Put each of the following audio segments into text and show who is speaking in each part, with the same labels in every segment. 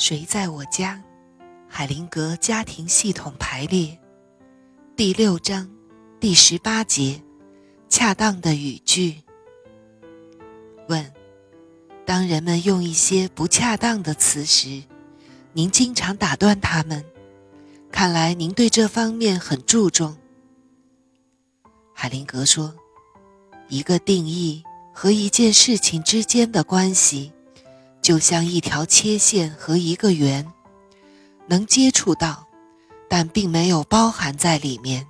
Speaker 1: 谁在我家？海灵格家庭系统排列，第六章第十八节，恰当的语句。问：当人们用一些不恰当的词时，您经常打断他们。看来您对这方面很注重。海灵格说：“一个定义和一件事情之间的关系，就像一条切线和一个圆，能接触到，但并没有包含在里面。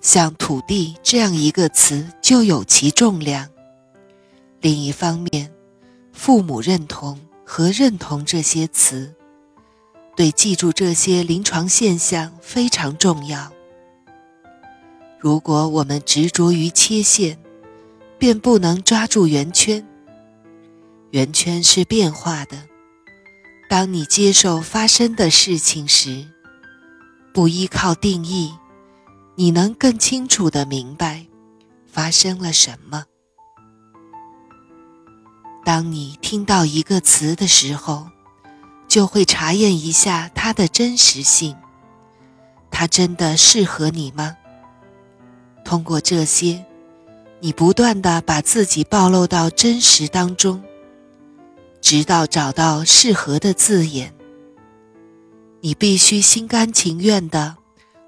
Speaker 1: 像土地这样一个词就有其重量。另一方面，父母认同和认同这些词。”对，记住这些临床现象非常重要。如果我们执着于切线，便不能抓住圆圈。圆圈是变化的。当你接受发生的事情时，不依靠定义，你能更清楚地明白发生了什么。当你听到一个词的时候，就会查验一下它的真实性，它真的适合你吗？通过这些，你不断的把自己暴露到真实当中，直到找到适合的字眼。你必须心甘情愿的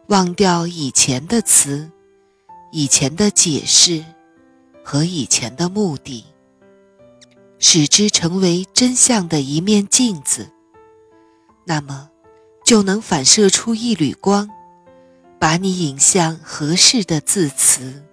Speaker 1: 忘掉以前的词、以前的解释和以前的目的，使之成为真相的一面镜子。那么，就能反射出一缕光，把你引向合适的字词。